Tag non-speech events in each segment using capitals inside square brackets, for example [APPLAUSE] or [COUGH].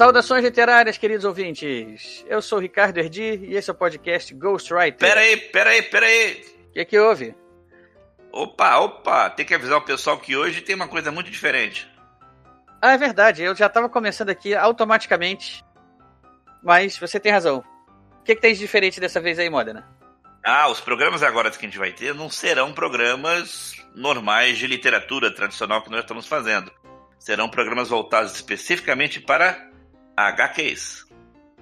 Saudações literárias, queridos ouvintes. Eu sou o Ricardo Erdi e esse é o podcast Ghostwriter. Pera aí, pera aí, pera aí. O que, é que houve? Opa, opa, tem que avisar o pessoal que hoje tem uma coisa muito diferente. Ah, é verdade, eu já estava começando aqui automaticamente. Mas você tem razão. O que, é que tem de diferente dessa vez aí, Modena? Ah, os programas agora que a gente vai ter não serão programas normais de literatura tradicional que nós estamos fazendo. Serão programas voltados especificamente para HQs.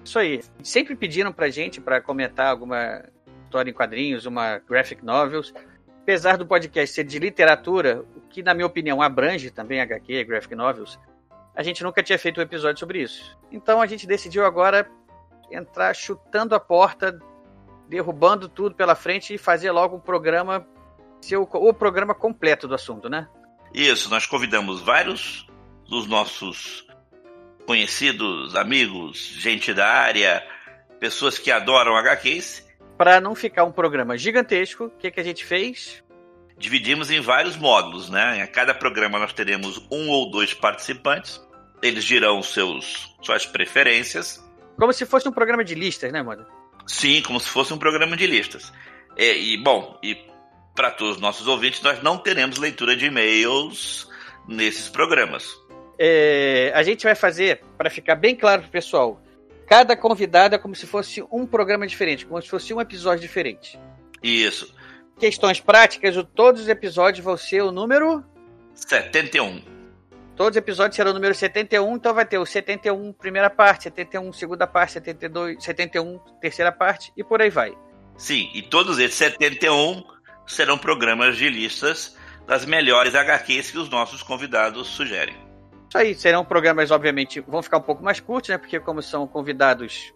Isso aí. Sempre pediram pra gente para comentar alguma história em quadrinhos, uma graphic novels. Apesar do podcast ser de literatura, o que na minha opinião abrange também HQ, graphic novels, a gente nunca tinha feito um episódio sobre isso. Então a gente decidiu agora entrar chutando a porta, derrubando tudo pela frente e fazer logo um programa, ser o, o programa completo do assunto, né? Isso, nós convidamos vários dos nossos conhecidos, amigos, gente da área, pessoas que adoram HQs. Para não ficar um programa gigantesco, o que, que a gente fez? Dividimos em vários módulos, né? Em cada programa nós teremos um ou dois participantes. Eles dirão seus, suas preferências. Como se fosse um programa de listas, né, Moda? Sim, como se fosse um programa de listas. E, e bom, e para todos os nossos ouvintes, nós não teremos leitura de e-mails nesses programas é, a gente vai fazer, para ficar bem claro pro pessoal, cada convidado é como se fosse um programa diferente, como se fosse um episódio diferente. Isso. Questões práticas, todos os episódios vão ser o número 71. Todos os episódios serão o número 71, então vai ter o 71 primeira parte, 71 segunda parte, 72, 71 terceira parte e por aí vai. Sim, e todos esses 71 serão programas de listas das melhores HQs que os nossos convidados sugerem. Isso aí, serão programas, obviamente, vão ficar um pouco mais curtos, né? Porque como são convidados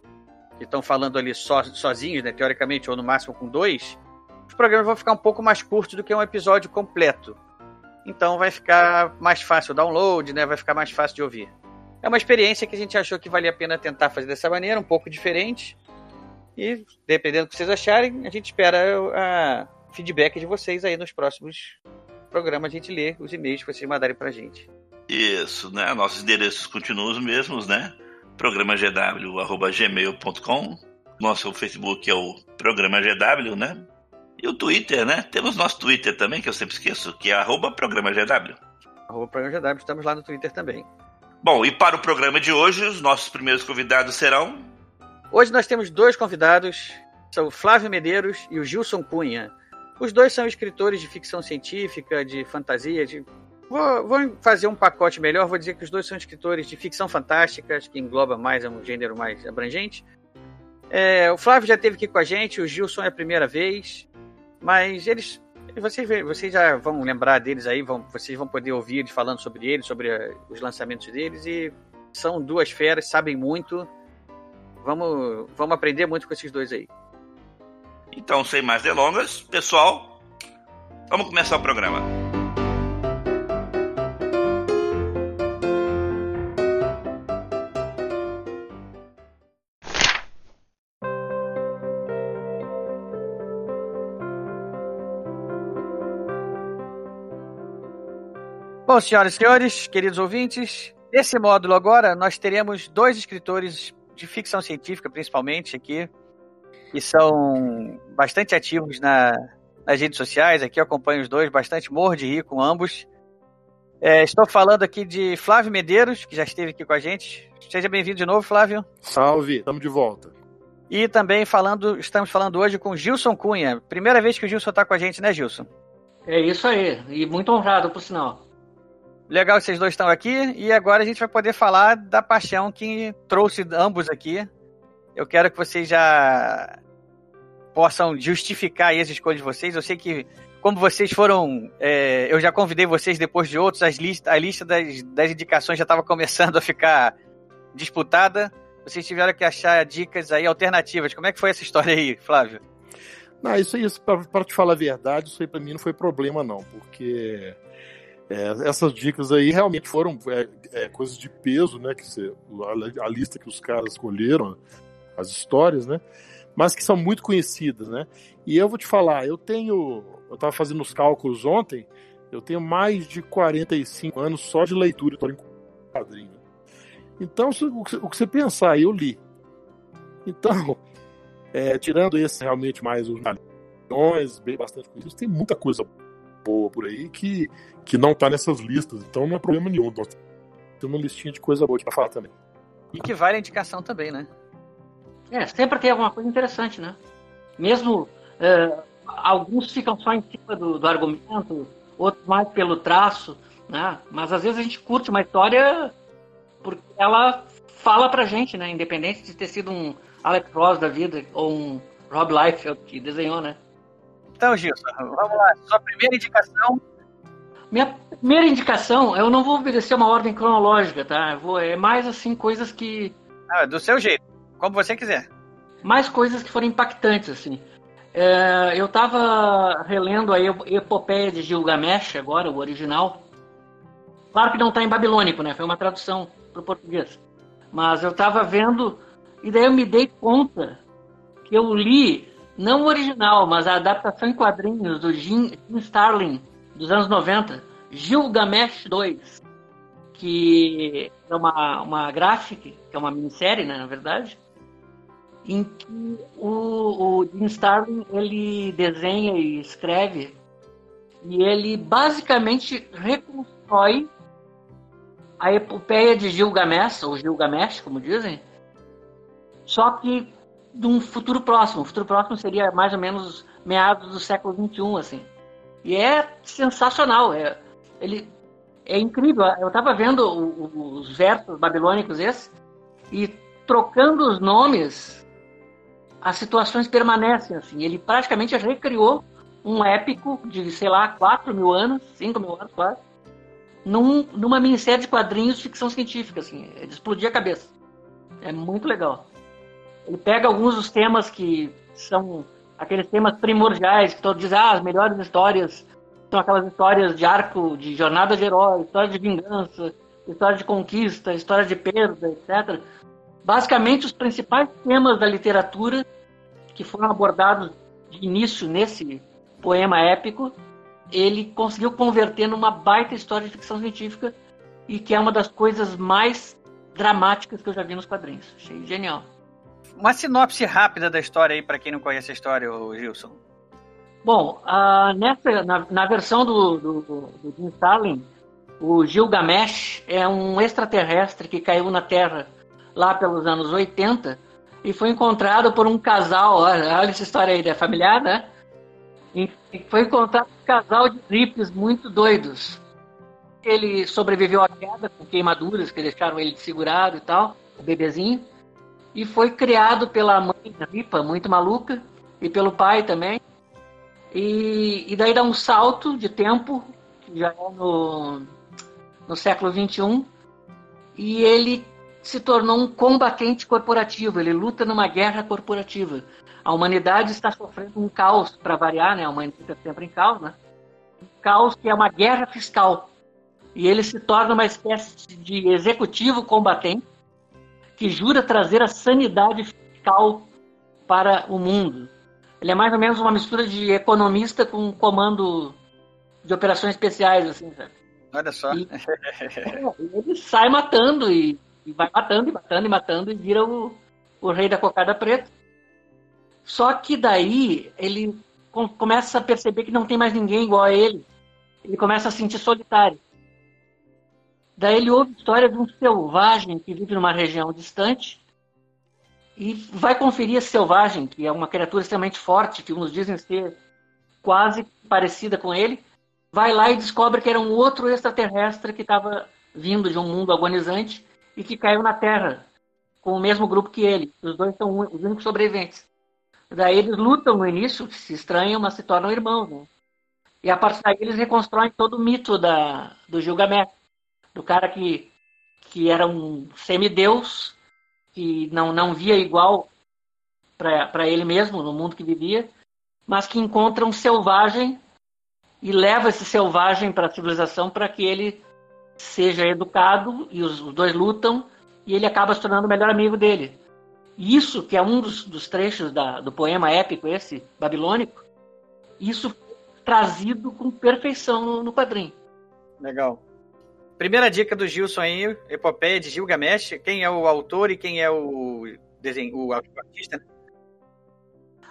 que estão falando ali so, sozinhos, né? Teoricamente, ou no máximo com dois, os programas vão ficar um pouco mais curtos do que um episódio completo. Então vai ficar mais fácil o download, né? Vai ficar mais fácil de ouvir. É uma experiência que a gente achou que valia a pena tentar fazer dessa maneira, um pouco diferente. E, dependendo do que vocês acharem, a gente espera a feedback de vocês aí nos próximos programas. A gente lê os e-mails que vocês mandarem pra gente. Isso, né? Nossos endereços continuam os mesmos, né? Programa gw@gmail.com. Nosso Facebook é o Programa GW, né? E o Twitter, né? Temos nosso Twitter também, que eu sempre esqueço, que é arroba Programa GW. Arroba Programa GW, estamos lá no Twitter também. Bom, e para o programa de hoje, os nossos primeiros convidados serão. Hoje nós temos dois convidados, são o Flávio Medeiros e o Gilson Cunha. Os dois são escritores de ficção científica, de fantasia, de Vou, vou, fazer um pacote melhor. Vou dizer que os dois são escritores de ficção fantástica, que engloba mais, é um gênero mais abrangente. É, o Flávio já esteve aqui com a gente, o Gilson é a primeira vez, mas eles. Vocês, vocês já vão lembrar deles aí, vão, vocês vão poder ouvir eles falando sobre eles, sobre a, os lançamentos deles, e são duas feras, sabem muito. Vamos, vamos aprender muito com esses dois aí. Então, sem mais delongas, pessoal, vamos começar o programa. Bom, senhoras e senhores, queridos ouvintes, nesse módulo agora nós teremos dois escritores de ficção científica, principalmente aqui, que são bastante ativos na, nas redes sociais. Aqui eu acompanho os dois, bastante morro de rir com ambos. É, estou falando aqui de Flávio Medeiros, que já esteve aqui com a gente. Seja bem-vindo de novo, Flávio. Salve, estamos de volta. E também falando, estamos falando hoje com Gilson Cunha. Primeira vez que o Gilson está com a gente, né, Gilson? É isso aí, e muito honrado, por sinal. Legal que vocês dois estão aqui e agora a gente vai poder falar da paixão que trouxe ambos aqui. Eu quero que vocês já possam justificar as escolhas de vocês. Eu sei que, como vocês foram. É, eu já convidei vocês depois de outros, as list, a lista das, das indicações já estava começando [LAUGHS] a ficar disputada. Vocês tiveram que achar dicas aí alternativas. Como é que foi essa história aí, Flávio? Não, isso aí, para te falar a verdade, isso aí para mim não foi problema, não, porque é, essas dicas aí realmente foram é, é, coisas de peso, né? Que você, a, a, lista que os caras escolheram, as histórias, né? Mas que são muito conhecidas, né? E eu vou te falar, eu tenho. Eu estava fazendo os cálculos ontem, eu tenho mais de 45 anos só de leitura em quadrinho. Então, o que você pensar, eu li. Então, [LAUGHS] é, tirando esse realmente mais os bem bastante conhecidos, tem muita coisa boa por aí que, que não tá nessas listas. Então não é problema nenhum. Nós temos uma listinha de coisa boa aqui pra falar também. E que vale a indicação também, né? É, sempre tem alguma coisa interessante, né? Mesmo é, alguns ficam só em cima do, do argumento, outros mais pelo traço, né? Mas às vezes a gente curte uma história porque ela fala pra gente, né? Independente de ter sido um Alex Ross da vida ou um Rob Liefeld que desenhou, né? Então, Gilson, vamos lá. Sua primeira indicação. Minha primeira indicação, eu não vou obedecer uma ordem cronológica, tá? vou, é mais assim, coisas que. Ah, do seu jeito, como você quiser. Mais coisas que foram impactantes, assim. É, eu tava relendo a Epopeia de Gilgamesh agora, o original. Claro que não tá em babilônico, né? Foi uma tradução pro português. Mas eu tava vendo e daí eu me dei conta que eu li, não o original, mas a adaptação em quadrinhos do Jim, Jim Starlin, dos anos 90, Gilgamesh 2, que é uma, uma graphic, que é uma minissérie, né, na verdade, em que o, o Jim Starlin ele desenha e escreve e ele basicamente reconstrói a epopeia de Gilgamesh, ou Gilgamesh, como dizem, só que de um futuro próximo. O futuro próximo seria mais ou menos meados do século XXI, assim. E é sensacional. É, ele, é incrível. Eu estava vendo os versos babilônicos esses e trocando os nomes, as situações permanecem, assim. Ele praticamente recriou um épico de, sei lá, 4 mil anos, 5 mil anos quase, num, numa minissérie de quadrinhos de ficção científica, assim. Ele explodia a cabeça. É muito legal. Ele pega alguns dos temas que são aqueles temas primordiais, que todos dizem, ah, as melhores histórias são aquelas histórias de arco, de jornada de herói, história de vingança, história de conquista, história de perda, etc. Basicamente, os principais temas da literatura que foram abordados de início nesse poema épico, ele conseguiu converter numa baita história de ficção científica e que é uma das coisas mais dramáticas que eu já vi nos quadrinhos. Achei genial uma sinopse rápida da história aí para quem não conhece a história, Gilson. Bom, uh, nessa, na, na, versão do, do, do Jim Starlin, o Gilgamesh é um extraterrestre que caiu na Terra lá pelos anos 80 e foi encontrado por um casal, olha, olha essa história aí, é familiar, né? E foi encontrado um casal de tripes muito doidos. Ele sobreviveu à queda com queimaduras que deixaram ele desfigurado e tal, o bebezinho e foi criado pela mãe Ripa, muito maluca, e pelo pai também. E, e daí dá um salto de tempo, já é no, no século XXI, e ele se tornou um combatente corporativo, ele luta numa guerra corporativa. A humanidade está sofrendo um caos, para variar, né? A humanidade está sempre em caos, né? Um caos que é uma guerra fiscal. E ele se torna uma espécie de executivo combatente que jura trazer a sanidade fiscal para o mundo. Ele é mais ou menos uma mistura de economista com comando de operações especiais, assim, sabe? Olha só. E, [LAUGHS] ele sai matando e, e, vai matando e matando e matando e vira o, o rei da cocada preta. Só que daí ele começa a perceber que não tem mais ninguém igual a ele. Ele começa a se sentir solitário. Daí ele ouve a história de um selvagem que vive numa região distante e vai conferir esse selvagem, que é uma criatura extremamente forte, que uns dizem ser quase parecida com ele. Vai lá e descobre que era um outro extraterrestre que estava vindo de um mundo agonizante e que caiu na Terra com o mesmo grupo que ele. Os dois são os únicos sobreviventes. Daí eles lutam no início, se estranham, mas se tornam irmãos. Né? E a partir daí eles reconstroem todo o mito da, do Gilgamesh do cara que, que era um semideus, que não, não via igual para ele mesmo no mundo que vivia, mas que encontra um selvagem e leva esse selvagem para a civilização para que ele seja educado e os, os, dois lutam e ele acaba se tornando o melhor amigo dele. Isso, que é um dos, dos trechos da, do poema épico esse, babilônico, isso trazido com perfeição no, no quadrinho. Legal. Primeira dica do Gilson aí, Epopeia de Gilgamesh. Quem é o autor e quem é o, desenho, o artista?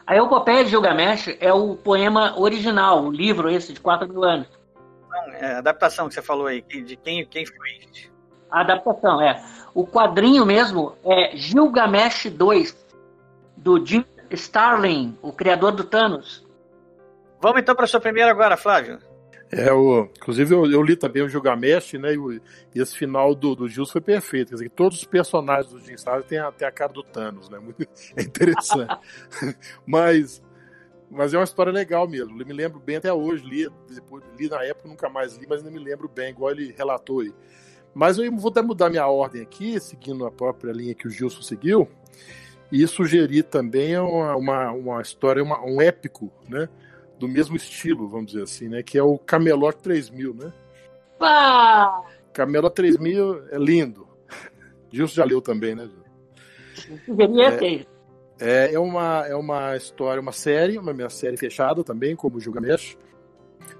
A Epopeia de Gilgamesh é o poema original, o livro esse de 4 mil anos. Não, é a adaptação que você falou aí, de quem, quem foi? A adaptação, é. O quadrinho mesmo é Gilgamesh 2, do Jim Starlin, o criador do Thanos. Vamos então para a sua primeira agora, Flávio. É, o, inclusive eu, eu, li também o Gilgamesh, né? E, o, e esse final do, do Gilson foi perfeito. Quer dizer, todos os personagens do Jim Starlin têm a, têm a cara do Thanos, né? Muito, [LAUGHS] é interessante. [LAUGHS] mas, mas é uma história legal mesmo. Eu me lembro bem até hoje, li, depois, li na época, nunca mais li, mas ainda me lembro bem, igual ele relatou aí. Mas eu vou até mudar minha ordem aqui, seguindo a própria linha que o Gilson seguiu, e sugerir também uma, uma, uma história, uma, um épico, né? Do mesmo estilo, vamos dizer assim, né? Que é o Camelot 3000, né? Ah! Camelot 3000 é lindo. [LAUGHS] Gilson já leu também, né? É, é, é, uma, é uma história, uma série, uma minha série fechada também, como o Gilgamesh,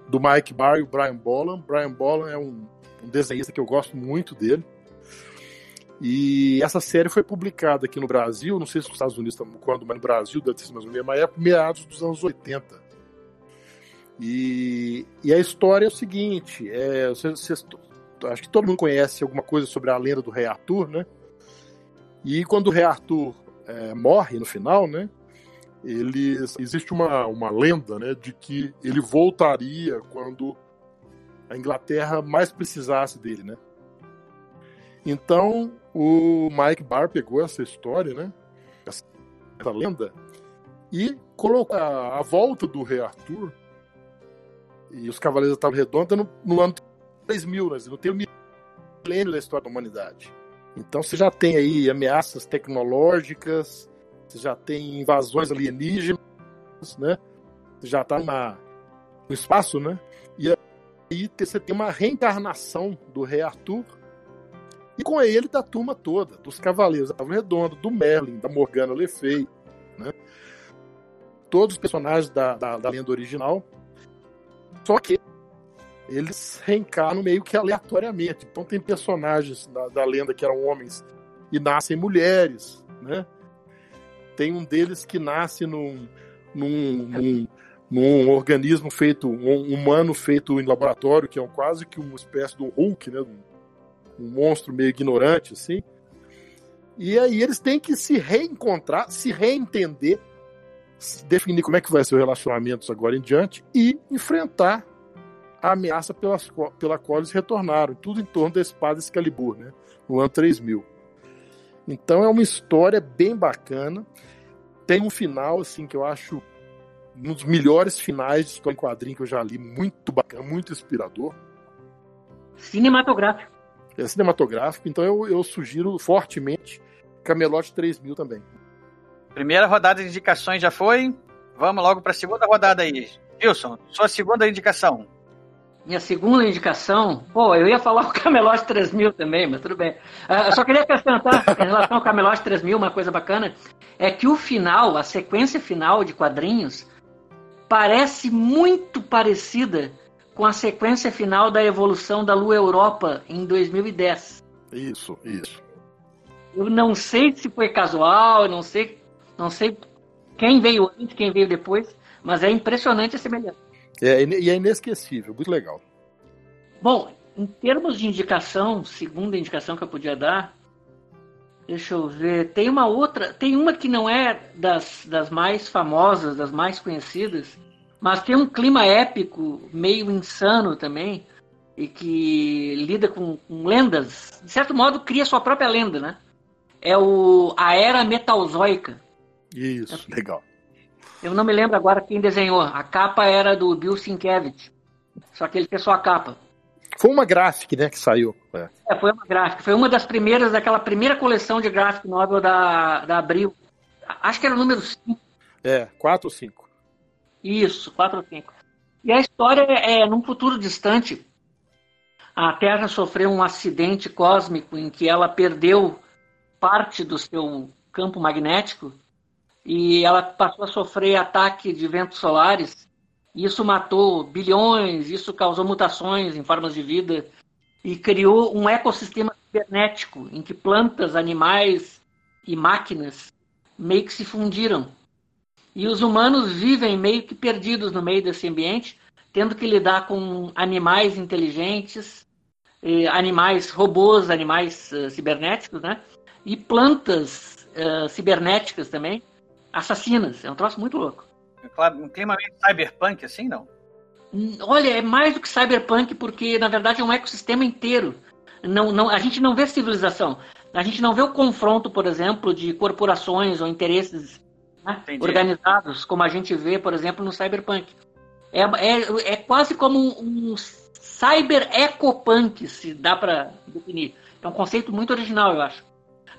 do Mike Barr e o Brian Bolan. Brian Bolan é um, um desenhista que eu gosto muito dele. E essa série foi publicada aqui no Brasil, não sei se nos Estados Unidos quando, mas no Brasil deve ter sido mais ou menos, mas é meados dos anos 80. E, e a história é o seguinte: é, acho que todo mundo conhece alguma coisa sobre a lenda do Rei Arthur, né? E quando o Rei Arthur é, morre no final, né? Ele, existe uma, uma lenda né, de que ele voltaria quando a Inglaterra mais precisasse dele, né? Então o Mike Barr pegou essa história, né? Essa lenda e colocou a, a volta do Rei Arthur e os Cavaleiros da Tábua Redonda no, no ano 3000, né? não tem o milênio da história da humanidade. Então você já tem aí ameaças tecnológicas, você já tem invasões alienígenas, né? Você já está no espaço, né? E aí você tem uma reencarnação do Rei Arthur e com ele da turma toda, dos Cavaleiros da Tábua Redonda, do Merlin, da Morgana Le né? Todos os personagens da, da, da lenda original só que eles reencarnam meio que aleatoriamente. Então tem personagens da, da lenda que eram homens e nascem mulheres, né? Tem um deles que nasce num, num, num, num organismo feito, um humano feito em laboratório, que é um, quase que uma espécie de Hulk, né? Um, um monstro meio ignorante, assim. E aí eles têm que se reencontrar, se reentender definir como é que vai ser o relacionamento agora em diante e enfrentar a ameaça pelas, pela qual eles retornaram, tudo em torno da espada Excalibur, né, no ano 3000. Então é uma história bem bacana, tem um final assim que eu acho um dos melhores finais de história em quadrinho que eu já li, muito bacana, muito inspirador. Cinematográfico. É cinematográfico, então eu, eu sugiro fortemente Camelot 3000 também. Primeira rodada de indicações já foi. Vamos logo para a segunda rodada aí. Wilson, sua segunda indicação. Minha segunda indicação, pô, eu ia falar [LAUGHS] o Camelot 3000 também, mas tudo bem. Uh, eu só queria acrescentar, [LAUGHS] em relação ao Camelot 3000, uma coisa bacana, é que o final, a sequência final de quadrinhos, parece muito parecida com a sequência final da evolução da Lua Europa em 2010. Isso, isso. Eu não sei se foi casual, eu não sei não sei quem veio antes, quem veio depois, mas é impressionante a semelhança. É, e é inesquecível, muito legal. Bom, em termos de indicação, segunda indicação que eu podia dar, deixa eu ver, tem uma outra, tem uma que não é das, das mais famosas, das mais conhecidas, mas tem um clima épico, meio insano também, e que lida com, com lendas, de certo modo cria sua própria lenda, né? É o a Era Metalzoica. Isso, legal. Eu não me lembro agora quem desenhou. A capa era do Bill Sienkiewicz. Só que ele fez só a capa. Foi uma gráfica, né, que saiu. É. é. foi uma gráfica. Foi uma das primeiras, daquela primeira coleção de gráfico novel da, da Abril. Acho que era o número 5. É, 4 ou 5. Isso, quatro ou cinco. E a história é, num futuro distante, a Terra sofreu um acidente cósmico em que ela perdeu parte do seu campo magnético e ela passou a sofrer ataque de ventos solares. Isso matou bilhões, isso causou mutações em formas de vida e criou um ecossistema cibernético em que plantas, animais e máquinas meio que se fundiram. E os humanos vivem meio que perdidos no meio desse ambiente, tendo que lidar com animais inteligentes, animais robôs, animais uh, cibernéticos, né? E plantas uh, cibernéticas também, assassinas. É um troço muito louco. Um clima meio cyberpunk, assim, não? Hum, olha, é mais do que cyberpunk, porque na verdade é um ecossistema inteiro. Não, não, a gente não vê civilização. A gente não vê o confronto, por exemplo, de corporações ou interesses né, organizados, como a gente vê, por exemplo, no cyberpunk. É, é, é quase como um, um cyber ecopunk, se dá para definir. É um conceito muito original, eu acho.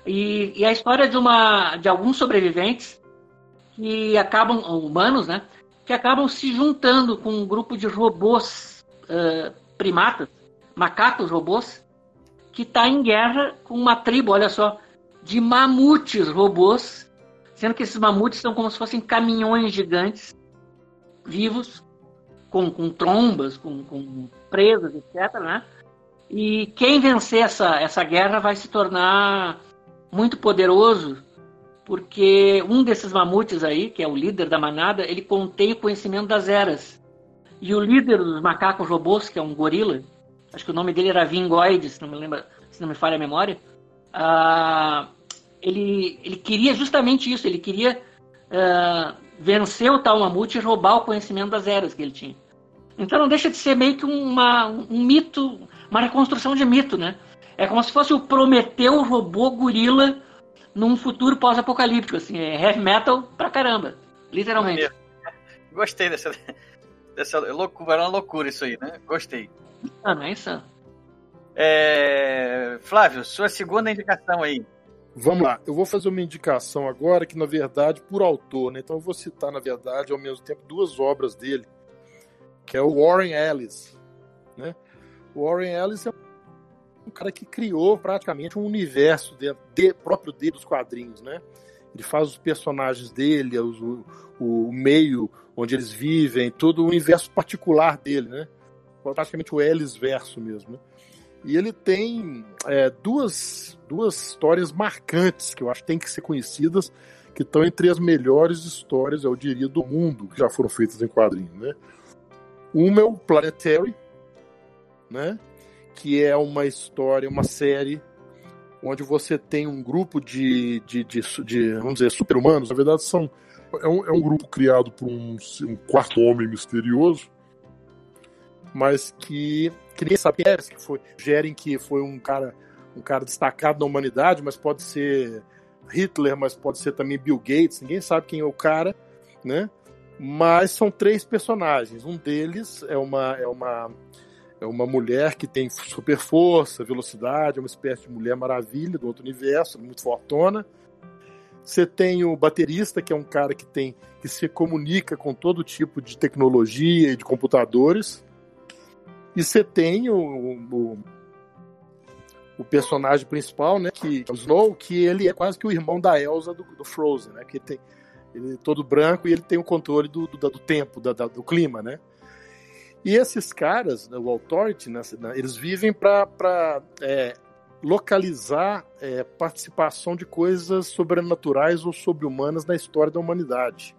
E, e, a história de uma de alguns sobreviventes que acabam humanos, né, que acabam se juntando com um grupo de robôs uh, primatas, macacos robôs, que está em guerra com uma tribo, olha só, de mamutes robôs, sendo que esses mamutes são como se fossem caminhões gigantes, vivos, com, com trombas, com, com presas, etc. Né? E quem vencer essa, essa guerra vai se tornar muito poderoso porque um desses mamutes aí, que é o líder da manada, ele contém o conhecimento das eras. E o líder dos macacos robôs, que é um gorila, acho que o nome dele era Vingoid, se não me lembra, se não me falha a memória, uh, ele, ele queria justamente isso, ele queria uh, vencer o tal mamute e roubar o conhecimento das eras que ele tinha. Então não deixa de ser meio que uma, um mito, uma reconstrução de mito, né? É como se fosse o Prometeu robô gorila num futuro pós-apocalíptico, assim, é heavy metal pra caramba, literalmente. Gostei dessa, dessa loucura, uma loucura isso aí, né? Gostei. Ah, não é insano. É... Flávio, sua segunda indicação aí. Vamos lá, eu vou fazer uma indicação agora que, na verdade, por autor, né? Então eu vou citar, na verdade, ao mesmo tempo, duas obras dele, que é o Warren Ellis, né? O Warren Ellis é um cara que criou praticamente um universo de, de, próprio dele dos quadrinhos, né? Ele faz os personagens dele, os, o, o, meio onde eles vivem, todo o universo particular dele, né? Praticamente o Ellis verso mesmo, né? E ele tem é, duas, duas histórias marcantes que eu acho que tem que ser conhecidas, que estão entre as melhores histórias, eu diria, do mundo, que já foram feitas em quadrinhos, né? Uma é o Planetary, né? Que é uma história, uma série onde você tem um grupo de, de, de, de vamos dizer, super-humanos. Na verdade, são, é, um, é um grupo criado por um, um, quarto homem misterioso, mas que, que ninguém sabe quem é, que foi, gerem que foi um cara, um cara destacado na humanidade, mas pode ser Hitler, mas pode ser também Bill Gates, ninguém sabe quem é o cara, né? Mas são três personagens. Um deles é uma, é uma é uma mulher que tem super força, velocidade, é uma espécie de mulher maravilha do outro universo, muito fortona. Você tem o baterista, que é um cara que tem que se comunica com todo tipo de tecnologia e de computadores. E você tem o, o, o, personagem principal, né, que é o Snow, que ele é quase que o irmão da Elsa do, do Frozen, né, que tem ele é todo branco e ele tem o controle do, do, do tempo, da, do clima, né? E esses caras, né, o Authority, né, eles vivem para é, localizar é, participação de coisas sobrenaturais ou sobre-humanas na história da humanidade.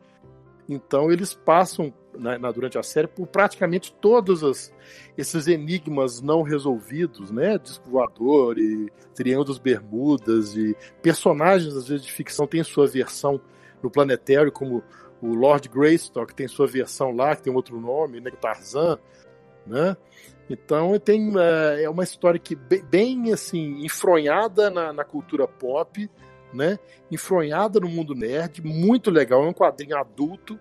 Então eles passam na, na, durante a série por praticamente todos as, esses enigmas não resolvidos, né? Disco voador e Triângulo das Bermudas e personagens às vezes de ficção têm sua versão no planetário, como o Lord Greystock tem sua versão lá, que tem outro nome, né, Tarzan, né? Então tem é, é uma história que bem, bem assim enfronhada na, na, cultura pop, né? Enfronhada no mundo nerd, muito legal. É um quadrinho adulto,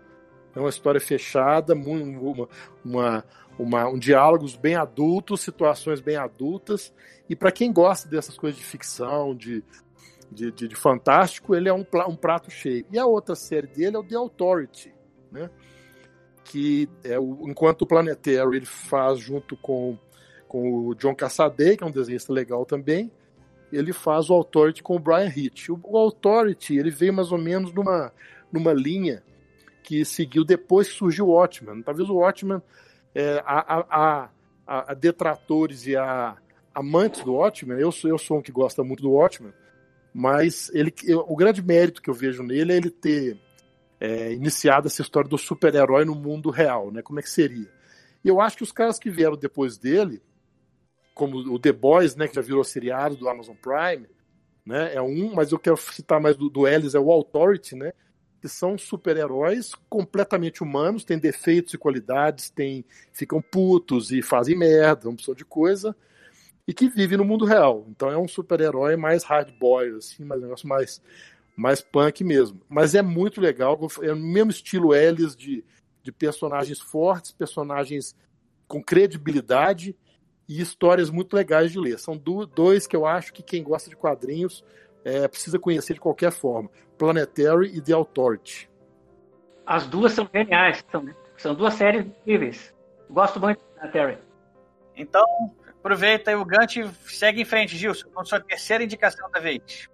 é uma história fechada, uma, uma, uma um diálogos bem adultos, situações bem adultas. E para quem gosta dessas coisas de ficção, de de, de, de, fantástico, ele é um, um prato cheio. E a outra série dele é o The Authority, né? que é o, enquanto o Planetary ele faz junto com, com o John Cassaday, que é um desenhista legal também, ele faz o Authority com o Brian Hitch. O, o Authority ele veio mais ou menos numa, numa linha que seguiu depois que surgiu o Watchmen. Talvez o Watchmen, é, a, a, a, a, detratores e a amantes do Watchmen, eu sou, eu sou um que gosta muito do Watchmen, mas ele, eu, o grande mérito que eu vejo nele é ele ter é, iniciado essa história do super-herói no mundo real, né? Como é que seria? E eu acho que os caras que vieram depois dele, como o The Boys, né, que já virou seriado do Amazon Prime, né, é um, mas eu quero citar mais do, do Ellis, é o Authority, né, que são super-heróis completamente humanos, têm defeitos e qualidades, têm, ficam putos e fazem merda, uma pessoa de coisa, e que vive no mundo real. Então é um super-herói mais hard boy, assim, mais um negócio mais mais punk mesmo. Mas é muito legal, é o mesmo estilo Ellis de, de personagens fortes, personagens com credibilidade e histórias muito legais de ler. São do, dois que eu acho que quem gosta de quadrinhos é, precisa conhecer de qualquer forma: Planetary e The Authority. As duas são geniais, são, são duas séries incríveis. Gosto muito de Planetary. Então, aproveita e o Gant segue em frente, Gilson, com sua terceira indicação da vez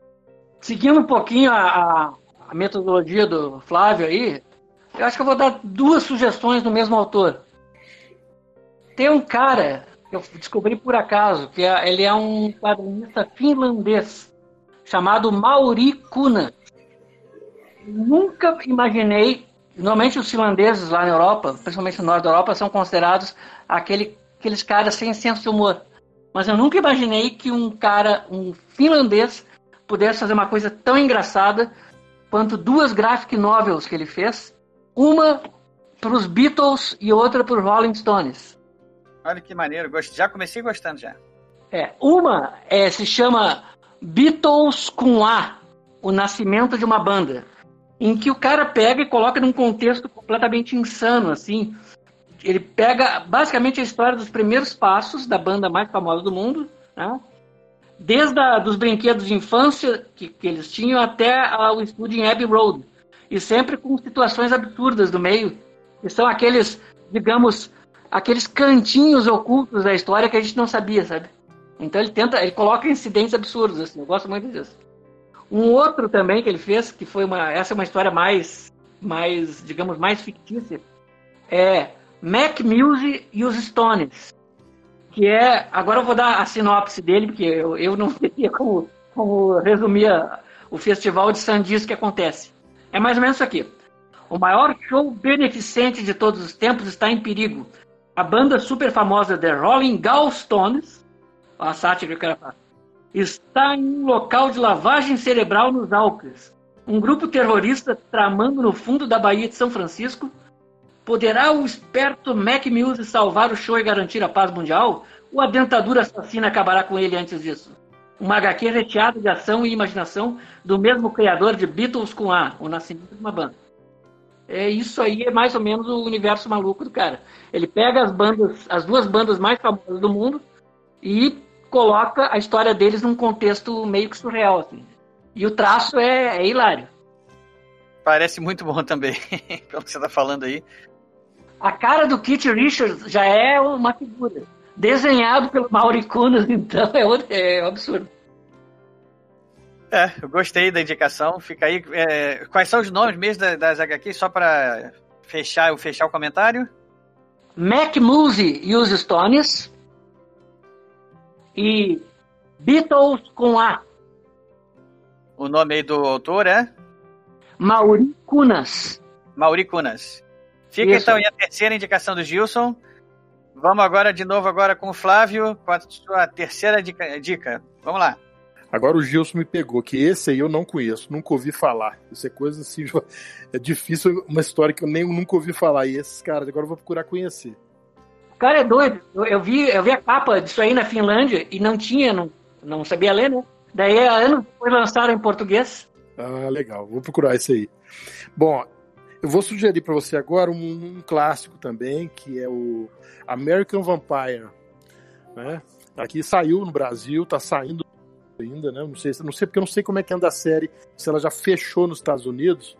seguindo um pouquinho a, a, a, metodologia do Flávio aí, eu acho que eu vou dar duas sugestões do mesmo autor. Tem um cara que eu descobri por acaso, que é, ele é um quadrinista finlandês, chamado Mauri Kuna. Nunca imaginei. Normalmente os finlandeses lá na Europa, principalmente no norte da Europa, são considerados aquele, aqueles caras sem senso de humor. Mas eu nunca imaginei que um cara, um finlandês, pudesse fazer uma coisa tão engraçada quanto duas graphic novels que ele fez, uma para os Beatles e outra para os Rolling Stones. Olha que maneiro, já comecei gostando já. É, uma é, se chama Beatles com A, o nascimento de uma banda, em que o cara pega e coloca num contexto completamente insano, assim. Ele pega basicamente a história dos primeiros passos da banda mais famosa do mundo, né? desde a, dos brinquedos de infância que, que eles tinham até o estúdio em Abbey Road. E sempre com situações absurdas do meio. Que são aqueles, digamos, aqueles cantinhos ocultos da história que a gente não sabia, sabe? Então ele tenta, ele coloca incidentes absurdos, assim, eu gosto muito disso. Um outro também que ele fez, que foi uma, essa é uma história mais, mais, digamos, mais fictícia, é Mac Muse e os Stones que é. Agora eu vou dar a sinopse dele, porque eu, eu não [LAUGHS] teria como, como resumir o festival de Sandis que acontece. É mais ou menos isso aqui. O maior show beneficente de todos os tempos está em perigo. A banda super famosa The Rolling Gallstones, a sátira que o cara faz, está em um local de lavagem cerebral nos Alpes. Um grupo terrorista tramando no fundo da Baía de São Francisco Poderá o esperto Mac Muse salvar o show e garantir a paz mundial? Ou a dentadura assassina acabará com ele antes disso? Uma HQ recheada de ação e imaginação do mesmo criador de Beatles com A, o nascimento de uma banda. É isso aí é mais ou menos o universo maluco do cara. Ele pega as bandas, as duas bandas mais famosas do mundo e coloca a história deles num contexto meio que surreal assim. E o traço é, é hilário. Parece muito bom também, [LAUGHS] pelo que você está falando aí. A cara do Kit Richards já é uma figura. Desenhado pelo Mauricunas, então é, outro, é um absurdo. É, eu gostei da indicação. Fica aí. É, quais são os nomes mesmo das, das HQs, só para fechar, fechar o comentário? Mac Muse e os Stones. E Beatles com A. O nome aí do autor é? Mauricunas. Mauricunas. Fica Isso. então aí a terceira indicação do Gilson. Vamos agora de novo agora com o Flávio, com a sua terceira dica. dica. Vamos lá. Agora o Gilson me pegou, que esse aí eu não conheço, nunca ouvi falar. Isso é coisa assim, [LAUGHS] é difícil, uma história que eu nem nunca ouvi falar. E esses caras, agora eu vou procurar conhecer. O cara é doido. Eu, eu, vi, eu vi a capa disso aí na Finlândia e não tinha, não, não sabia ler, né? Daí, anos depois lançaram em português. Ah, legal. Vou procurar isso aí. Bom, eu vou sugerir para você agora um, um, clássico também, que é o American Vampire. Né? Aqui saiu no Brasil, tá saindo ainda, né? Não sei, não sei porque eu não sei como é que anda a série, se ela já fechou nos Estados Unidos.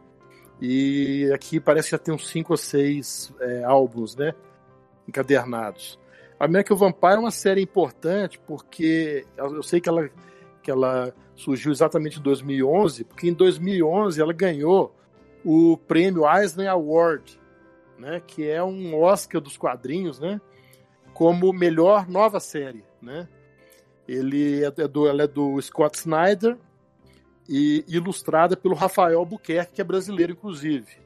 E aqui parece que já tem uns cinco ou seis é, álbuns, né? Encadernados. American Vampire é uma série importante porque eu sei que ela, que ela surgiu exatamente em 2011, porque em 2011 ela ganhou o prêmio Eisner Award, né, que é um Oscar dos quadrinhos, né, como melhor nova série, né. Ele é do, ela é do Scott Snyder e ilustrada pelo Rafael Buquerque, que é brasileiro, inclusive.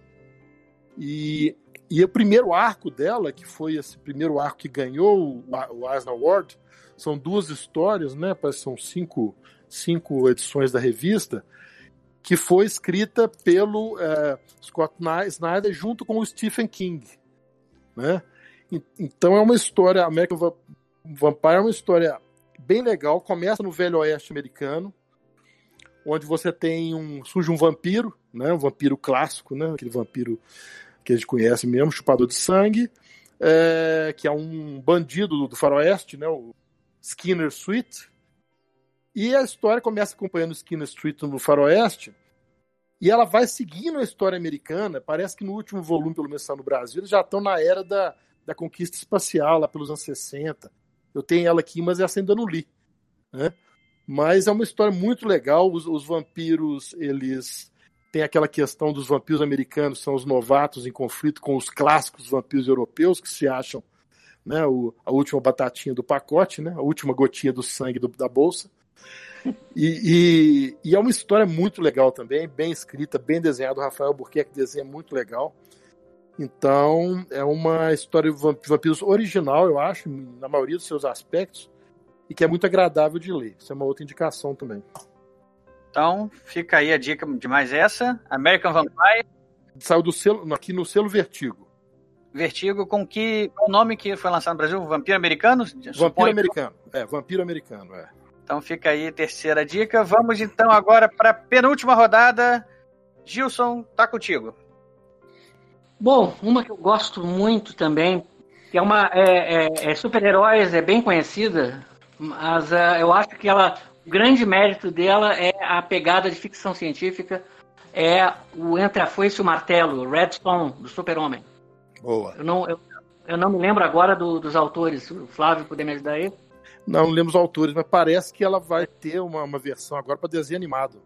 E, e o primeiro arco dela, que foi esse primeiro arco que ganhou o, Eisner Award, são duas histórias, né? São cinco, cinco edições da revista, que foi escrita pelo é, Scott Snyder junto com o Stephen King, né? Então é uma história, American Vampire é uma história bem legal, começa no velho oeste americano, onde você tem um surge um vampiro, né? Um vampiro clássico, né? Aquele vampiro que a gente conhece mesmo, chupador de sangue, é, que é um bandido do, do faroeste, né? O Skinner Sweet. E a história começa acompanhando Skinner Street no faroeste, e ela vai seguindo a história americana. Parece que no último volume, pelo menos está no Brasil, eles já estão na era da, da conquista espacial, lá pelos anos 60. Eu tenho ela aqui, mas essa ainda não li. Né? Mas é uma história muito legal. Os, os vampiros, eles têm aquela questão dos vampiros americanos, são os novatos em conflito com os clássicos vampiros europeus, que se acham né, o, a última batatinha do pacote, né, a última gotinha do sangue do, da bolsa. E, e, e, é uma história muito legal também, bem escrita, bem desenhada. O Rafael Burquerque desenha muito legal. Então, é uma história de vampiros original, eu acho, na maioria dos seus aspectos e que é muito agradável de ler. Isso é uma outra indicação também. Então, fica aí a dica de mais essa. American Vampire. Saiu do selo, aqui no selo Vertigo. Vertigo, com que qual o nome que foi lançado no Brasil? Vampiro Americano? Vampiro. Americano. É, Vampiro Americano, é. Então fica aí a terceira dica. Vamos então agora para a penúltima rodada. Gilson, tá contigo. Bom, uma que eu gosto muito também, que é uma é, é, é super-heróis, é bem conhecida, mas uh, eu acho que ela, o grande mérito dela é a pegada de ficção científica, é o Entre a Foice e o Martelo, Redstone, do Super-Homem. Boa. Eu não, eu, eu não me lembro agora do, dos autores. O Flávio, poder me ajudar aí? Não, não lembro os autores, mas parece que ela vai ter uma, uma versão agora para desenho animado.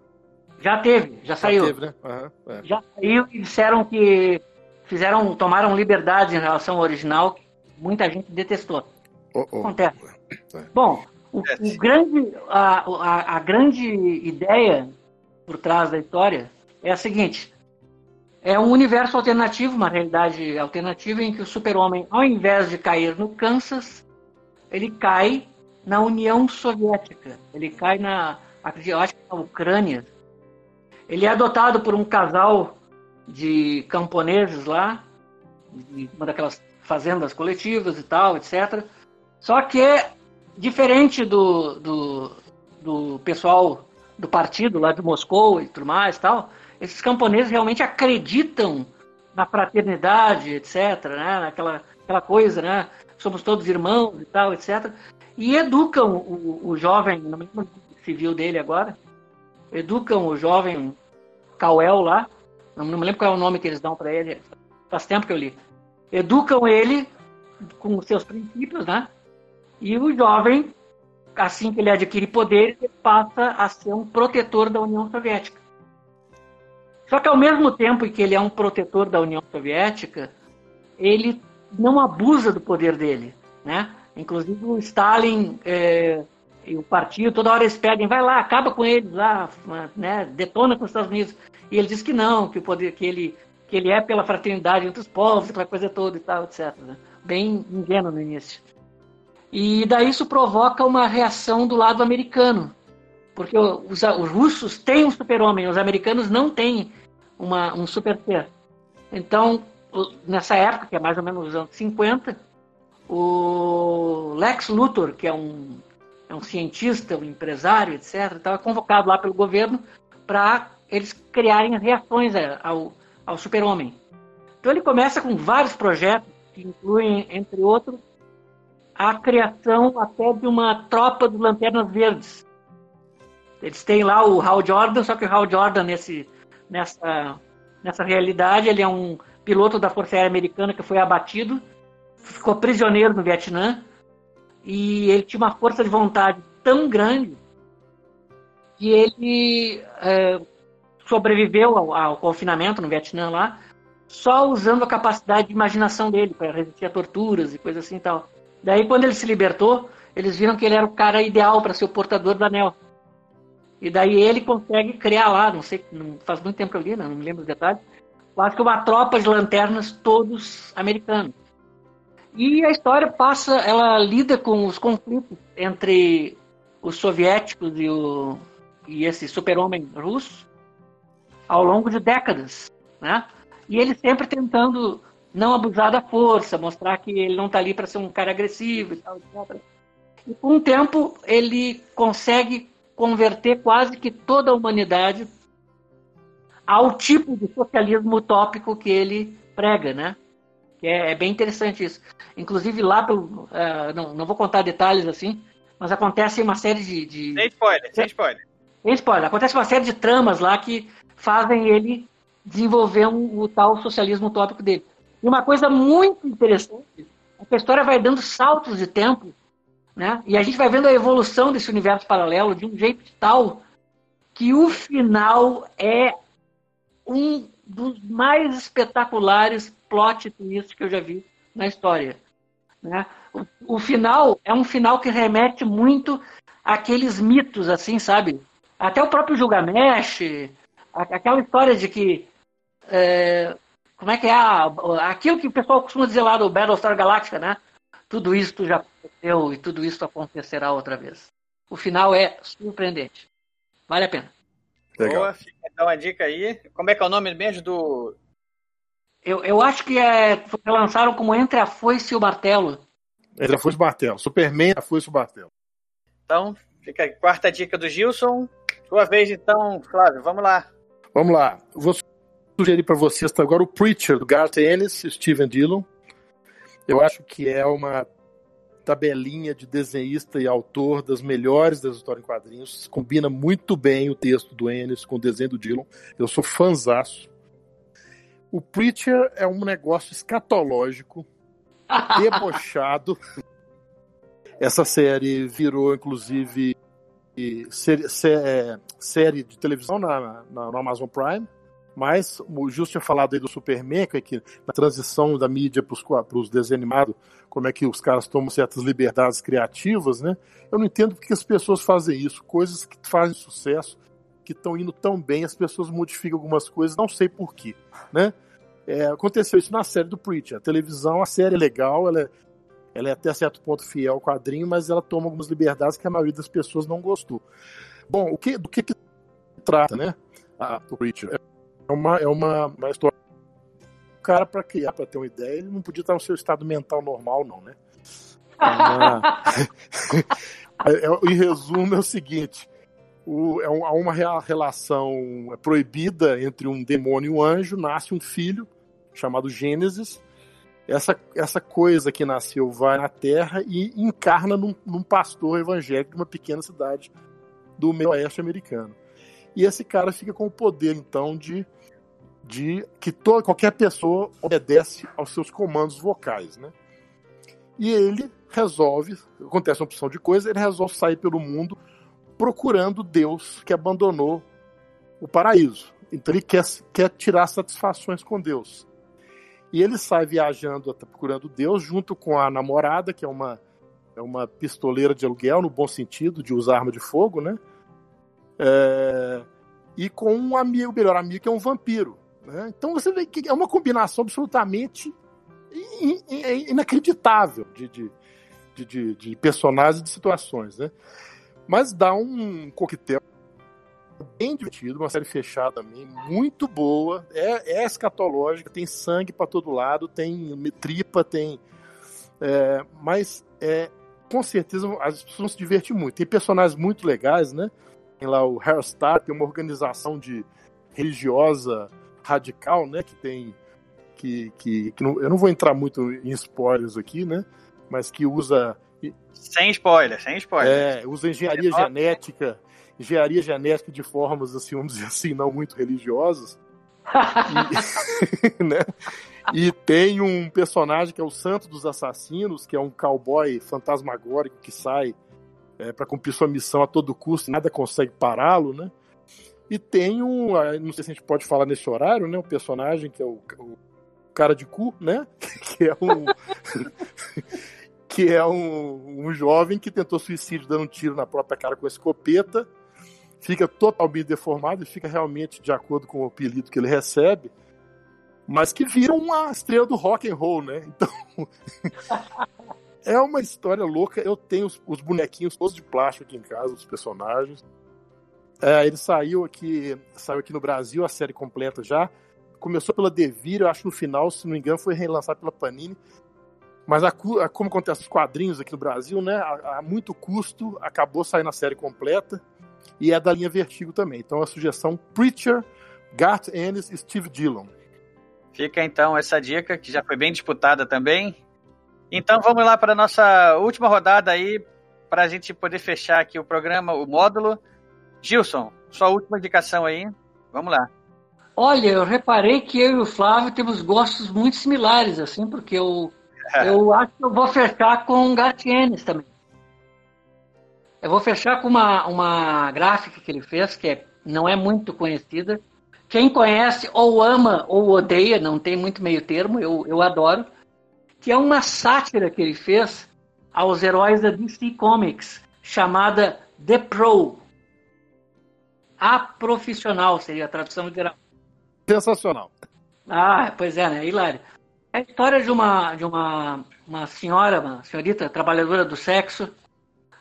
Já teve, já saiu. Já teve, né? Uhum, é. Já saiu e disseram que fizeram, tomaram liberdade em relação ao original, que muita gente detestou. Oh, oh. Acontece. É. Bom, o, o grande, a, a, a, grande ideia por trás da história é a seguinte: é um universo alternativo, uma realidade alternativa em que o super-homem, ao invés de cair no Kansas, ele cai na União Soviética. Ele cai na, acho que na Ucrânia. Ele é adotado por um casal de camponeses lá, de uma daquelas fazendas coletivas e tal, etc. Só que diferente do, do, do pessoal do partido lá de Moscou e tudo mais tal, esses camponeses realmente acreditam na fraternidade, etc., né? Naquela aquela coisa, né? Somos todos irmãos e tal, etc. E educam o, o jovem, não me lembro civil dele agora, educam o jovem Cauel lá, não, não me lembro qual é o nome que eles dão para ele, faz tempo que eu li. Educam ele com seus princípios, né? E o jovem, assim que ele adquire poder, ele passa a ser um protetor da União Soviética. Só que ao mesmo tempo que ele é um protetor da União Soviética, ele não abusa do poder dele, né? Inclusive o Stalin é, e o partido toda hora eles pedem, vai lá, acaba com eles lá, né? Detona com os Estados Unidos. E ele diz que não, que o poder, que ele, que ele é pela fraternidade entre os povos, aquela coisa toda e tal, etc. Né? Bem ingênuo no início. E daí isso provoca uma reação do lado americano, porque os, os russos têm um super-homem, os americanos não têm uma, um super-ser. Então, nessa época, que é mais ou menos os anos 50, o Lex Luthor, que é um, é um cientista, um empresário, etc., estava convocado lá pelo governo para eles criarem reações ao, ao super-homem. Então ele começa com vários projetos, que incluem, entre outros, a criação até de uma tropa de lanternas verdes. Eles têm lá o Hal Jordan, só que o Hal Jordan nesse, nessa, nessa realidade. Ele é um piloto da Força Aérea Americana que foi abatido, ficou prisioneiro no Vietnã e ele tinha uma força de vontade tão grande que ele é, sobreviveu ao, ao, confinamento no Vietnã lá, só usando a capacidade de imaginação dele para resistir a torturas e coisas assim e tal. Daí, quando ele se libertou, eles viram que ele era o cara ideal para ser o portador do anel. E daí ele consegue criar lá, não sei, não, faz muito tempo que eu li, não, não me lembro os detalhes, quase que uma tropa de lanternas todos americanos. E a história passa, ela lida com os conflitos entre os soviéticos e, o, e esse super-homem russo ao longo de décadas, né? E ele sempre tentando não abusar da força, mostrar que ele não está ali para ser um cara agressivo e tal, etc. E com o tempo ele consegue converter quase que toda a humanidade ao tipo de socialismo utópico que ele prega, né? É, é bem interessante isso. Inclusive lá pelo, uh, não, não vou contar detalhes assim, mas acontece uma série de, de... sem spoiler, sem spoiler, sem spoiler. Acontece uma série de tramas lá que fazem ele desenvolver um, o tal socialismo utópico dele. E uma coisa muito interessante é que a história vai dando saltos de tempo, né? E a gente vai vendo a evolução desse universo paralelo de um jeito tal que o final é um dos mais espetaculares plot twists que eu já vi na história. Né? O, o, final é um final que remete muito àqueles mitos, assim, sabe? Até o próprio Gilgamesh, aquela história de que é, como é que é a, aquilo que o pessoal costuma dizer lá do Battlestar Galactica, né? Tudo isso já aconteceu e tudo isso acontecerá outra vez. O final é surpreendente. Vale a pena. Legal. Boa, fica então a dica aí. Como é que é o nome mesmo do. Eu, eu acho que é, lançaram como Entre a Foice e o Martelo. Entre a Foice e o Martelo. Superman, a Foice e o Martelo. Então, fica a quarta dica do Gilson. Sua vez então, Flávio, vamos lá. Vamos lá. Vou sugerir para vocês agora o Preacher, do Garth Ennis e Steven Dillon. Eu acho que é uma tabelinha de desenhista e autor das melhores das histórias em quadrinhos. Combina muito bem o texto do Ennis com o desenho do Dillon. Eu sou fanzaço. O Preacher é um negócio escatológico, [LAUGHS] debochado. Essa série virou, inclusive, série, é, série de televisão na, na, no Amazon Prime. Mas o Justo tinha falado aí do Superman, que, é que na transição da mídia para os desenhos animados, como é que os caras tomam certas liberdades criativas, né? Eu não entendo porque as pessoas fazem isso. Coisas que fazem sucesso, que estão indo tão bem, as pessoas modificam algumas coisas, não sei porquê, né? É, aconteceu isso na série do Preacher. A televisão, a série é legal, ela é, ela é até certo ponto fiel ao quadrinho, mas ela toma algumas liberdades que a maioria das pessoas não gostou. Bom, o que, do que, que trata, né? A, o Preacher? É uma, é uma, uma história. O cara, para criar, para ter uma ideia, ele não podia estar no seu estado mental normal, não, né? [LAUGHS] [LAUGHS] É. É, em resumo, é o seguinte: o, é um, há uma relação proibida entre um demônio e um anjo, nasce um filho chamado Gênesis. Essa, essa coisa que nasceu vai na Terra e encarna num, num pastor evangélico de uma pequena cidade do meio oeste americano. E esse cara fica com o poder, então, de de que toda, qualquer pessoa obedece aos seus comandos vocais, né? E ele resolve, acontece uma opção de coisa, ele resolve sair pelo mundo procurando Deus que abandonou o paraíso. Então ele quer, quer tirar satisfações com Deus. E ele sai viajando, procurando Deus, junto com a namorada, que é uma, é uma pistoleira de aluguel, no bom sentido, de usar arma de fogo, né? É, e com um amigo, melhor amigo, que é um vampiro. Né? Então você vê que é uma combinação absolutamente inacreditável de, de, de, de personagens e de situações. Né? Mas dá um coquetel bem divertido, uma série fechada também, muito boa, é, é escatológica, tem sangue para todo lado, tem tripa, tem. É, mas é, com certeza as pessoas vão se divertir muito. Tem personagens muito legais, né? Tem lá o Hairstar, tem uma organização de religiosa radical, né? Que tem. Que, que, que não, eu não vou entrar muito em spoilers aqui, né? Mas que usa. Sem spoiler, sem spoiler. É, usa engenharia genética, engenharia genética de formas, assim, vamos dizer assim, não muito religiosas. E, [LAUGHS] né? E tem um personagem que é o Santo dos Assassinos, que é um cowboy fantasmagórico que sai é, para cumprir sua missão a todo custo, nada consegue pará-lo, né? E tem um, ah, não sei se a gente pode falar nesse horário, né? Um personagem que é o, o cara de cu, né? [LAUGHS] Que é um que é um, um jovem que tentou suicídio dando um tiro na própria cara com a escopeta, fica totalmente deformado e fica realmente de acordo com o apelido que ele recebe, mas que vira uma estrela do rock and roll, né? Então [LAUGHS] é uma história louca. Eu tenho os, os, bonequinhos todos de plástico aqui em casa, os personagens. É, ele saiu aqui, saiu aqui no Brasil a série completa já. Começou pela Devir, eu acho no final, se não me engano, foi relançado pela Panini. Mas a, a, como acontece os quadrinhos aqui no Brasil, né? A, a, muito custo, acabou saindo a série completa. E é da linha Vertigo também. Então a sugestão Preacher, Garth Ennis e Steve Dillon. Fica então essa dica, que já foi bem disputada também. Então vamos lá para a nossa última rodada aí, para a gente poder fechar aqui o programa, o módulo. Gilson, sua última indicação aí. Vamos lá. Olha, eu reparei que eu e o Flávio temos gostos muito similares, assim, porque eu eu acho que eu vou fechar com Gartienes também. Eu vou fechar com uma, uma gráfica que ele fez, que é, não é muito conhecida. Quem conhece ou ama ou odeia, não tem muito meio termo, eu, eu adoro. Que é uma sátira que ele fez aos heróis da DC Comics, chamada The Pro. A profissional seria a tradução geral. Sensacional. Ah, pois é, né? Hilário. A história de uma, de uma, uma senhora, uma senhorita trabalhadora do sexo,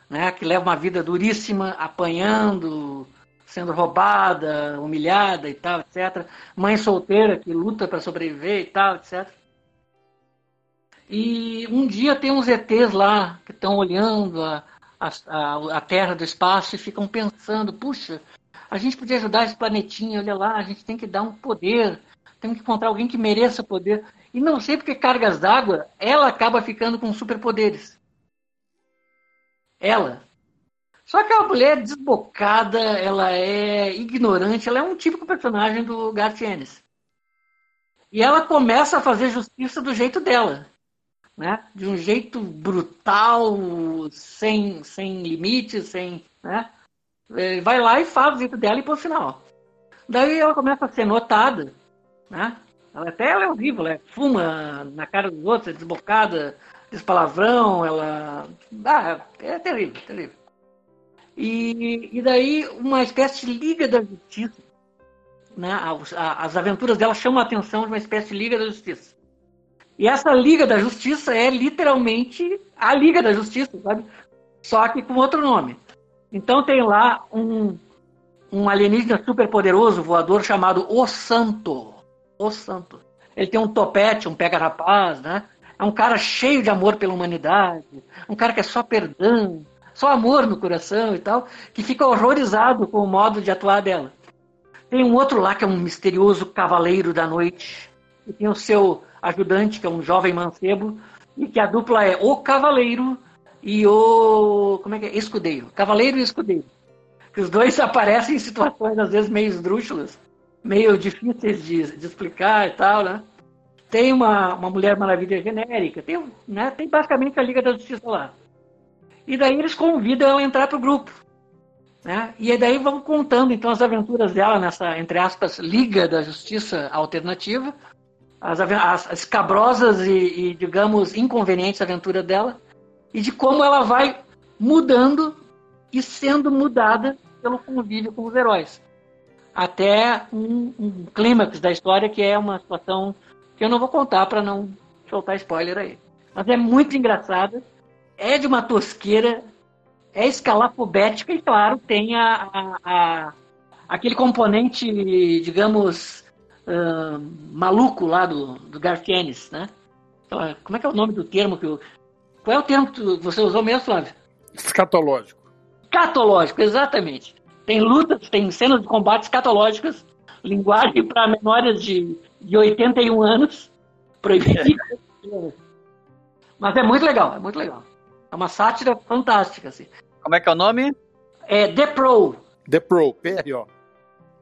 né, que leva uma vida duríssima, apanhando, sendo roubada, humilhada e tal, etc. Mãe solteira que luta para sobreviver e tal, etc. E um dia tem uns ETs lá que estão olhando a, a, a Terra do espaço e ficam pensando: puxa, a gente podia ajudar esse planetinha, olha lá, a gente tem que dar um poder, tem que encontrar alguém que mereça poder. E não sei porque cargas d'água, ela acaba ficando com superpoderes. Ela. Só que a mulher é desbocada, ela é ignorante, ela é um típico personagem do Garth Ennis. E ela começa a fazer justiça do jeito dela. Né? De um jeito brutal, sem, sem limites, sem. Né? É, vai lá e faz o jeito dela e por final. Daí ela começa a ser notada, né? Ela até ela é horrível, ela fuma na cara dos outros, é desbocada, diz palavrão, ela. Ah, é terrível, terrível. E, e daí uma espécie de Liga da Justiça. Né? As, as aventuras dela chamam a atenção de uma espécie de Liga da Justiça. E essa Liga da Justiça é literalmente a Liga da Justiça, sabe? Só que com outro nome. Então tem lá um, um alienígena super poderoso voador chamado O Santo o santo. Ele tem um topete, um pega-rapaz, né? É um cara cheio de amor pela humanidade, um cara que é só perdão, só amor no coração e tal, que fica horrorizado com o modo de atuar dela. Tem um outro lá que é um misterioso cavaleiro da noite, e tem o seu ajudante, que é um jovem mancebo, e que a dupla é o cavaleiro e o. Como é que é? Escudeiro. Cavaleiro e escudeiro. Que os dois [LAUGHS] aparecem em situações, às vezes, meio esdrúxulas meio difíceis de, de explicar e tal, né? Tem uma, uma Mulher Maravilha genérica, tem, né, tem basicamente a Liga da Justiça lá. E daí eles convidam a entrar pro grupo. Né? E daí vão contando então as aventuras dela nessa, entre aspas, Liga da Justiça Alternativa, as, as, as cabrosas e, e, digamos, inconvenientes aventuras dela, e de como ela vai mudando e sendo mudada pelo convívio com os heróis até um, um clímax da história que é uma situação que eu não vou contar para não soltar spoiler aí. Mas é muito engraçada, é de uma tosqueira, é escalafobética e, claro, tem a, a, a aquele componente, digamos, uh, maluco lá do, do né? Então, como é que é o nome do termo que eu... Qual é o termo que você usou mesmo, Flávio? Escatológico. Escatológico, exatamente. Tem lutas, tem cenas de combate escatológicas, linguagem para menores de, de 81 anos, proibido. [LAUGHS] Mas é muito legal, é muito legal. É uma sátira fantástica, assim. Como é que é o nome? É The Pro. The Pro, P-R-O.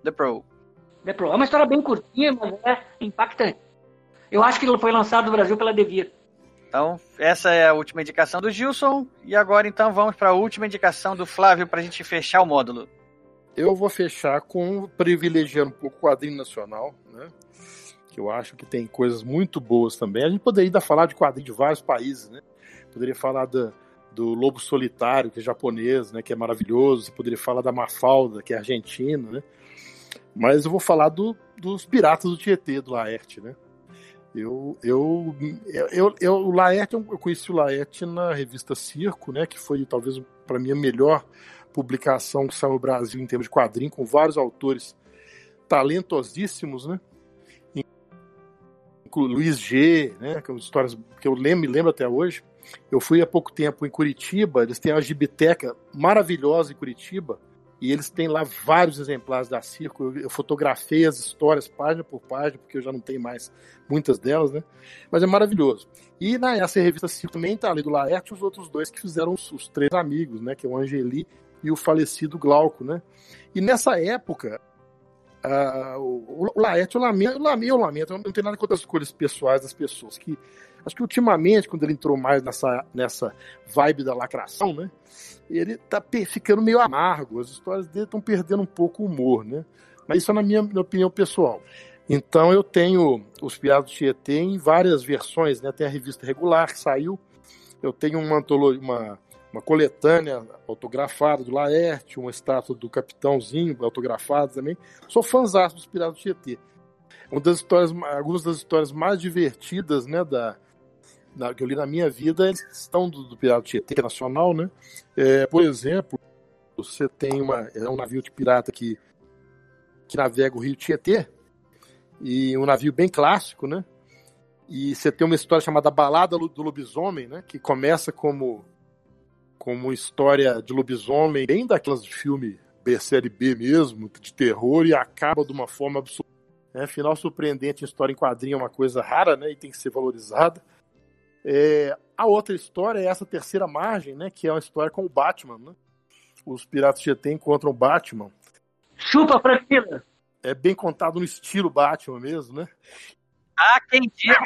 The Pro. The Pro. É uma história bem curtinha, mas é impactante. Eu acho que ele foi lançado no Brasil pela Devir. Então, essa é a última indicação do Gilson. E agora, então, vamos para a última indicação do Flávio para a gente fechar o módulo. Eu vou fechar com privilegiando um pouco o quadrinho nacional, né? Que eu acho que tem coisas muito boas também. A gente poderia ainda falar de quadrinho de vários países, né? Poderia falar da, do Lobo Solitário, que é japonês, né? Que é maravilhoso. Você poderia falar da Mafalda, que é argentina, né? Mas eu vou falar do, dos Piratas do Tietê, do Laerte, né? Eu, eu, eu, eu, o Laerte, eu conheci o Laerte na revista Circo, né? Que foi talvez para mim a melhor publicação que saiu no Brasil em termos de quadrinho, com vários autores talentosíssimos, né? Luiz G, né? Que histórias que eu lembro, me lembro até hoje. Eu fui há pouco tempo em Curitiba, eles têm uma gibiteca maravilhosa em Curitiba, e eles têm lá vários exemplares da Circo. Eu, eu fotografei as histórias página por página, porque eu já não tenho mais muitas delas, né? Mas é maravilhoso. E nessa revista Circo também tá ali do Laerte os outros dois que fizeram os, os três amigos, né? Que é o Angeli e o falecido Glauco, né? E nessa época, uh, o, Laerte, eu lamento, eu lamento, eu lamento, eu não tenho nada contra as escolhas pessoais das pessoas, que acho que ultimamente, quando ele entrou mais nessa, nessa vibe da lacração, né? Ele tá ficando meio amargo, as histórias dele estão perdendo um pouco o humor, né? Mas isso é na minha, minha opinião pessoal. Então eu tenho os Piados do Tietê em várias versões, né? Tem a revista regular que saiu, eu tenho uma antologia, uma uma coletânea autografada do Laerte, uma estátua do Capitãozinho autografada também. Sou fãzão dos Piratas do Tietê. Uma das histórias, algumas das histórias mais divertidas, né, da, da que eu li na minha vida, estão do, do Pirata do Tietê nacional, né? É, por exemplo, você tem uma, é um navio de pirata que, que navega o Rio Tietê, e um navio bem clássico, né? E você tem uma história chamada Balada do Lobisomem, né? Que começa como como história de lobisomem, bem daquelas de filme B, série B mesmo, de terror, e acaba de uma forma absurda. É, final surpreendente em história em quadrinho é uma coisa rara, né? E tem que ser valorizada. É, a outra história é essa terceira margem, né? Que é uma história com o Batman, né? Os Piratas GT encontram o Batman. Chupa, Frank! É bem contado no estilo Batman mesmo, né? Há quem diga,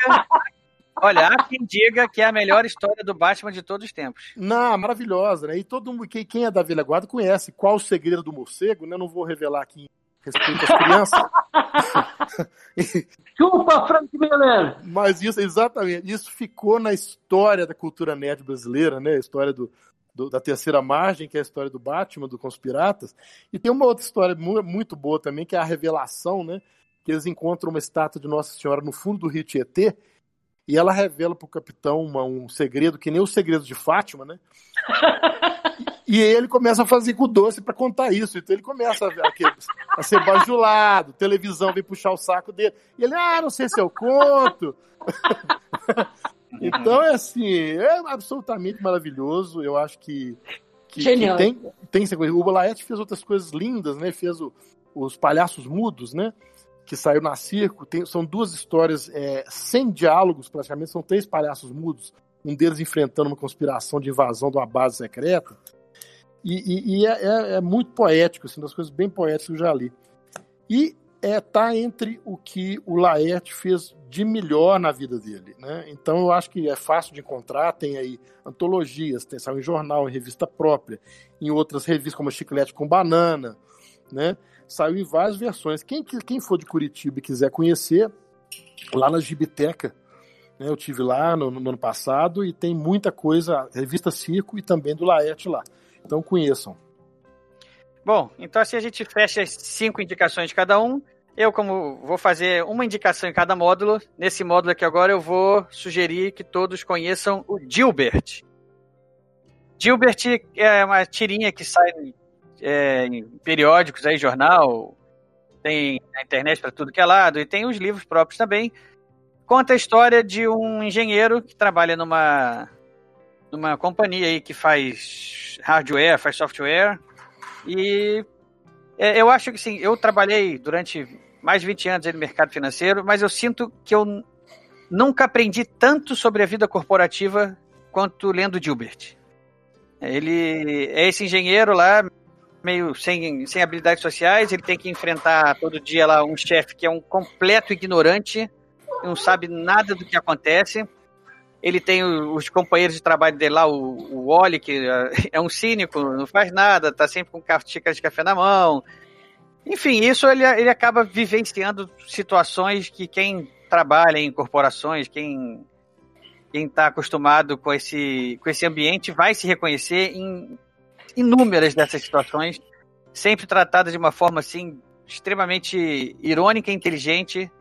Olha, há quem diga que é a melhor história do Batman de todos os tempos. Não, maravilhosa, né? E todo mundo, quem, quem é da velha guarda conhece qual o segredo do morcego, né? Não vou revelar aqui respeito às crianças. [LAUGHS] Chupa, Frank Miller! Mas isso, exatamente, isso ficou na história da cultura nerd brasileira, né? A história do, do, da terceira margem, que é a história do Batman, do Conspiratas. E tem uma outra história muito boa também, que é a revelação, né? Que eles encontram uma estátua de Nossa Senhora no fundo do Rio Tietê, e ela revela pro capitão uma, um segredo que nem o segredo de Fátima, né? [LAUGHS] e ele começa a fazer com o doce para contar isso. Então ele começa a, a, a ser bajulado, televisão vem puxar o saco dele. E ele, ah, não sei se eu conto. [LAUGHS] então é assim, é absolutamente maravilhoso. Eu acho que, que, Genial. que tem, tem sequência. O Bolaete fez outras coisas lindas, né? Fez o, os palhaços mudos, né? Que saiu na Circo, tem, são duas histórias é, sem diálogos, praticamente, são três palhaços mudos, um deles enfrentando uma conspiração de invasão de uma base secreta. E, e, e é, é, é, muito poético, assim, das coisas bem poéticas que eu já li. E é, tá entre o que o Laerte fez de melhor na vida dele. Né? Então eu acho que é fácil de encontrar, tem aí antologias, tem saiu em jornal, em revista própria, em outras revistas como Chiclete com Banana, né? Saiu em várias versões. Quem, quem for de Curitiba e quiser conhecer, lá na Gibiteca, né, eu tive lá no, no, ano passado e tem muita coisa, revista Circo e também do Laerte lá. Então conheçam. Bom, então assim a gente fecha as cinco indicações de cada um. Eu, como vou fazer uma indicação em cada módulo, nesse módulo aqui agora eu vou sugerir que todos conheçam o Gilbert. Gilbert é uma tirinha que sai é, em periódicos aí, jornal, tem na internet para tudo que é lado, e tem os livros próprios também. Conta a história de um engenheiro que trabalha numa, numa companhia aí que faz hardware, faz software, e é, eu acho que sim, eu trabalhei durante mais de 20 anos no mercado financeiro, mas eu sinto que eu nunca aprendi tanto sobre a vida corporativa quanto lendo Gilbert. Ele é esse engenheiro lá, meio sem, sem habilidades sociais, ele tem que enfrentar todo dia lá um chefe que é um completo ignorante, não sabe nada do que acontece. Ele tem os companheiros de trabalho dele lá, o, o Wally, que [LAUGHS] é um cínico, não faz nada, tá sempre com xícara de café na mão. Enfim, isso ele, ele acaba vivenciando situações que quem trabalha em corporações, quem quem está acostumado com esse, com esse ambiente vai se reconhecer em inúmeras dessas situações, sempre tratadas de uma forma assim extremamente irônica e inteligente.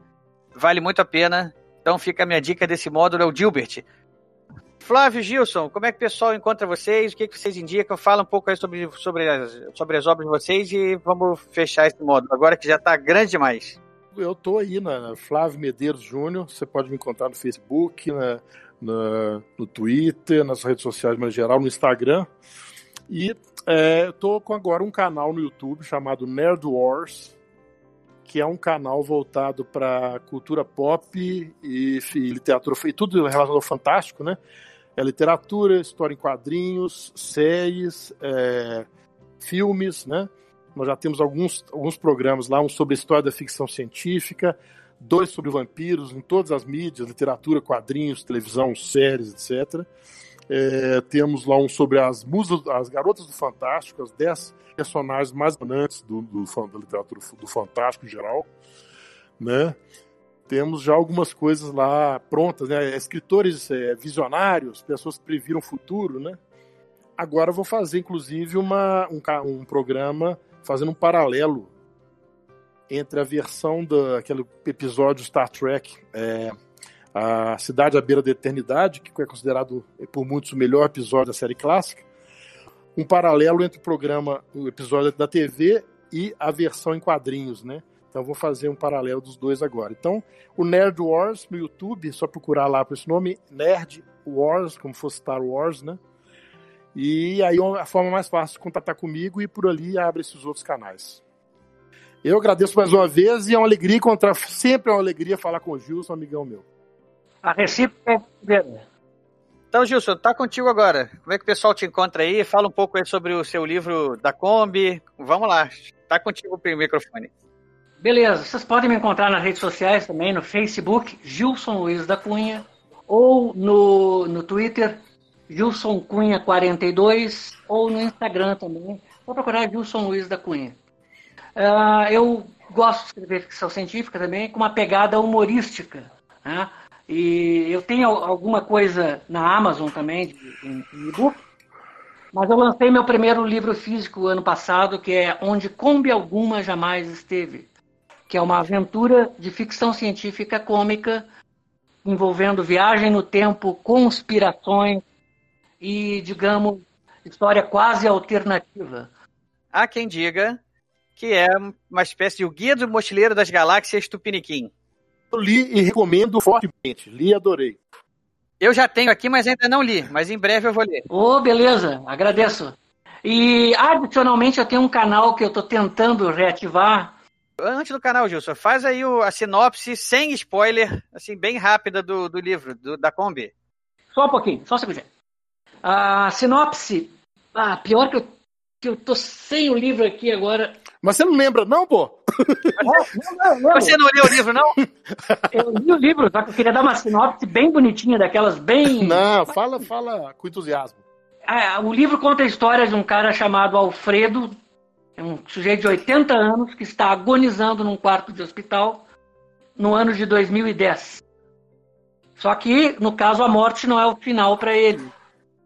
Vale muito a pena. Então fica a minha dica desse módulo, é o Gilbert. Flávio Gilson, como é que o pessoal encontra vocês? O que, que vocês indicam? Fala um pouco aí sobre, sobre, as, sobre as obras de vocês e vamos fechar esse módulo, agora que já está grande demais. Eu estou aí na Flávio Medeiros Júnior, você pode me encontrar no Facebook, na, na, no Twitter, nas redes sociais mais geral, no Instagram. E é, estou com agora um canal no YouTube chamado Nerd Wars, que é um canal voltado para cultura pop e, e, literatura, e tudo relacionado ao fantástico, né? É literatura, história em quadrinhos, séries, é, filmes, né? Nós já temos alguns, alguns programas lá, um sobre a história da ficção científica, dois sobre vampiros em todas as mídias, literatura, quadrinhos, televisão, séries, etc. É, temos lá um sobre as musas, as garotas do Fantástico, as dez personagens mais bonantes do, do, da literatura do Fantástico em geral, né? Temos já algumas coisas lá prontas, né? Escritores é, visionários, pessoas que previram o futuro, né? Agora vou fazer, inclusive, uma, um, um programa fazendo um paralelo entre a versão daquele episódio Star Trek, é, a Cidade à Beira da Eternidade, que é considerado por muitos o melhor episódio da série clássica, um paralelo entre o programa, o episódio da TV e a versão em quadrinhos, né? Então vou fazer um paralelo dos dois agora. Então, o Nerd Wars no YouTube, só procurar lá por esse nome, Nerd Wars, como fosse Star Wars, né? E aí é a forma mais fácil de contatar comigo e por ali abre esses outros canais. Eu agradeço mais uma vez e é uma alegria encontrar, sempre é uma alegria falar com o Gilson, amigão meu. A recíproca é Então, Gilson, tá contigo agora. Como é que o pessoal te encontra aí? Fala um pouco aí sobre o seu livro da Kombi. Vamos lá, tá contigo o microfone. Beleza, vocês podem me encontrar nas redes sociais também, no Facebook, Gilson Luiz da Cunha, ou no, no Twitter, Gilson Cunha 42, ou no Instagram também. Vou procurar Gilson Luiz da Cunha. Uh, eu gosto de escrever ficção científica também com uma pegada humorística. Né? E eu tenho alguma coisa na Amazon também, em e-book, mas eu lancei meu primeiro livro físico ano passado, que é Onde Kombi Alguma Jamais Esteve, que é uma aventura de ficção científica cômica envolvendo viagem no tempo, conspirações e, digamos, história quase alternativa. Há quem diga que é uma espécie de O Guia do Mochileiro das Galáxias Tupiniquim. Eu li e recomendo fortemente. Li e adorei. Eu já tenho aqui, mas ainda não li. Mas em breve eu vou ler. Ô, oh, beleza. Agradeço. E, adicionalmente, eu tenho um canal que eu estou tentando reativar. Antes do canal, Gilson, faz aí o, a sinopse sem spoiler, assim, bem rápida do, do livro, do, da Kombi. Só um pouquinho, só um segundo. A sinopse, ah, pior que eu, que eu tô sem o livro aqui agora. Mas você não lembra, não, pô? Não, não, você não leu o livro, não? [LAUGHS] Eu li o livro, só que eu queria dar uma sinopse bem bonitinha, daquelas bem. Não, fala, fala com entusiasmo. Ah, o livro conta a história de um cara chamado Alfredo, é um sujeito de 80 anos que está agonizando num quarto de hospital no ano de 2010. Só que, no caso, a morte não é o final para ele.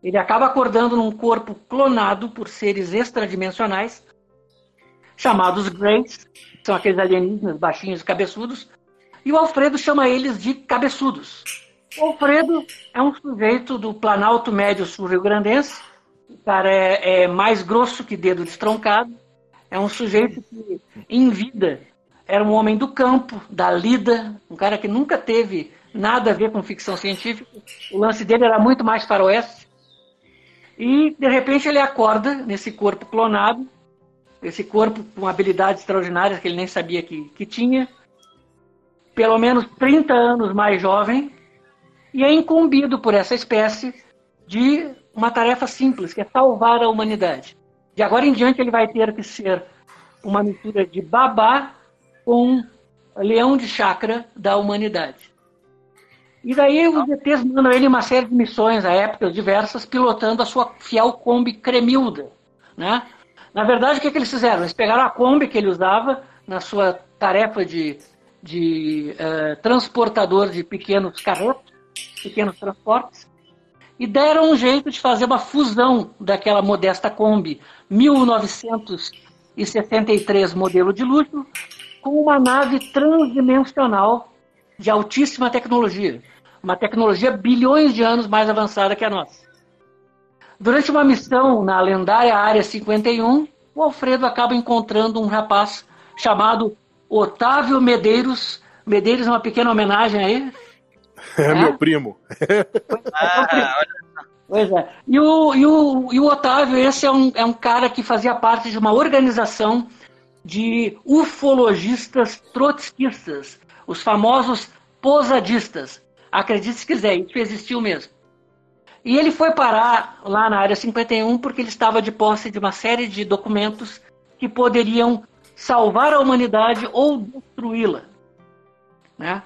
Ele acaba acordando num corpo clonado por seres extradimensionais chamados Greys, são aqueles alienígenas baixinhos e cabeçudos, e o Alfredo chama eles de cabeçudos. O Alfredo é um sujeito do Planalto Médio Sul Rio Grandense, o cara é, é mais grosso que dedo destroncado, é um sujeito que, em vida, era um homem do campo, da lida, um cara que nunca teve nada a ver com ficção científica. O lance dele era muito mais faroeste. E, de repente, ele acorda nesse corpo clonado esse corpo com habilidades extraordinárias que ele nem sabia que, que tinha, pelo menos 30 anos mais jovem, e é incumbido por essa espécie de uma tarefa simples, que é salvar a humanidade. De agora em diante ele vai ter que ser uma mistura de babá com leão de chakra da humanidade. E daí os ETs mandam ele uma série de missões a épocas diversas, pilotando a sua fiel Kombi Cremilda. Né? Na verdade, o que, que eles fizeram? Eles pegaram a Kombi que ele usava na sua tarefa de, de uh, transportador de pequenos carretos, pequenos transportes, e deram um jeito de fazer uma fusão daquela modesta Kombi 1963 modelo de luxo com uma nave transdimensional de altíssima tecnologia uma tecnologia bilhões de anos mais avançada que a nossa. Durante uma missão na lendária Área 51, o Alfredo acaba encontrando um rapaz chamado Otávio Medeiros. Medeiros é uma pequena homenagem a ele. É, é? meu primo. [LAUGHS] Ah, pois é. E o, e, o, e o Otávio, esse é um, é um cara que fazia parte de uma organização de ufologistas trotskistas, os famosos posadistas. Acredite se quiser, isso existiu mesmo. E ele foi parar lá na área 51 porque ele estava de posse de uma série de documentos que poderiam salvar a humanidade ou destruí-la. Né?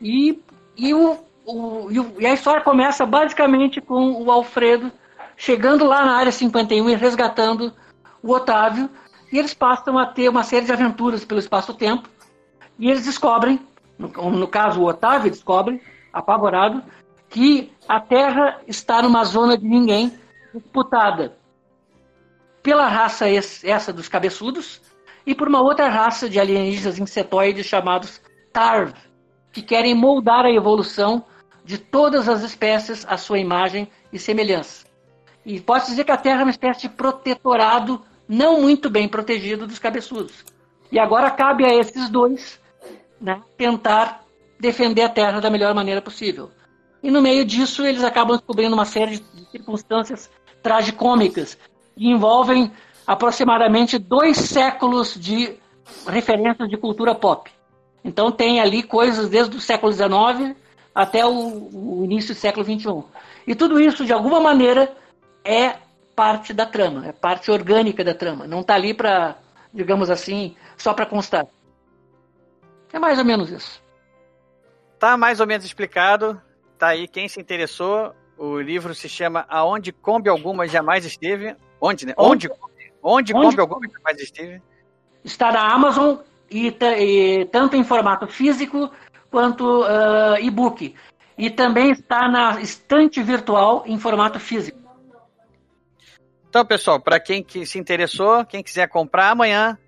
E, e, o, o, e a história começa basicamente com o Alfredo chegando lá na área 51 e resgatando o Otávio. E eles passam a ter uma série de aventuras pelo espaço-tempo. E eles descobrem, no, no caso o Otávio descobre, apavorado, que a Terra está numa zona de ninguém disputada pela raça essa dos cabeçudos e por uma outra raça de alienígenas insetoides chamados Tarv, que querem moldar a evolução de todas as espécies à sua imagem e semelhança. E pode dizer que a Terra é uma espécie de protetorado não muito bem protegido dos cabeçudos. E agora cabe a esses dois né, tentar defender a Terra da melhor maneira possível. E no meio disso, eles acabam descobrindo uma série de circunstâncias tragicômicas que envolvem aproximadamente dois séculos de referências de cultura pop. Então tem ali coisas desde o século XIX até o, o início do século XXI. E tudo isso, de alguma maneira, é parte da trama, é parte orgânica da trama. Não está ali para, digamos assim, só para constar. É mais ou menos isso. Tá mais ou menos explicado. Tá aí quem se interessou. O livro se chama Aonde Kombi Alguma Jamais Esteve. Onde, né? Onde, onde, onde Kombi Alguma Jamais Esteve. Está na Amazon e, e tanto em formato físico quanto uh, e-book. E também está na estante virtual em formato físico. Então, pessoal, para quem que se interessou, quem quiser comprar amanhã,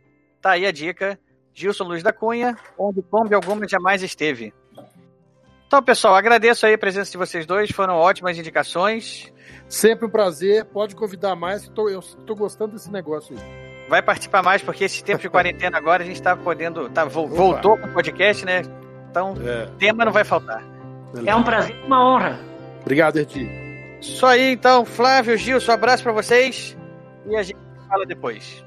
tá aí a dica. Gilson Luz da Cunha, onde Kombi Alguma Jamais Esteve. Então, pessoal, agradeço aí a presença de vocês dois, foram ótimas indicações. Sempre um prazer, pode convidar mais, tô, eu estou gostando desse negócio aí. Vai participar mais, porque esse tempo de quarentena agora a gente está podendo. Tá, voltou com o podcast, né? Então, é. tema não vai faltar. É um prazer e uma honra. Obrigado, Erdi. Isso aí, então, Flávio, Gil, um abraço para vocês e a gente fala depois.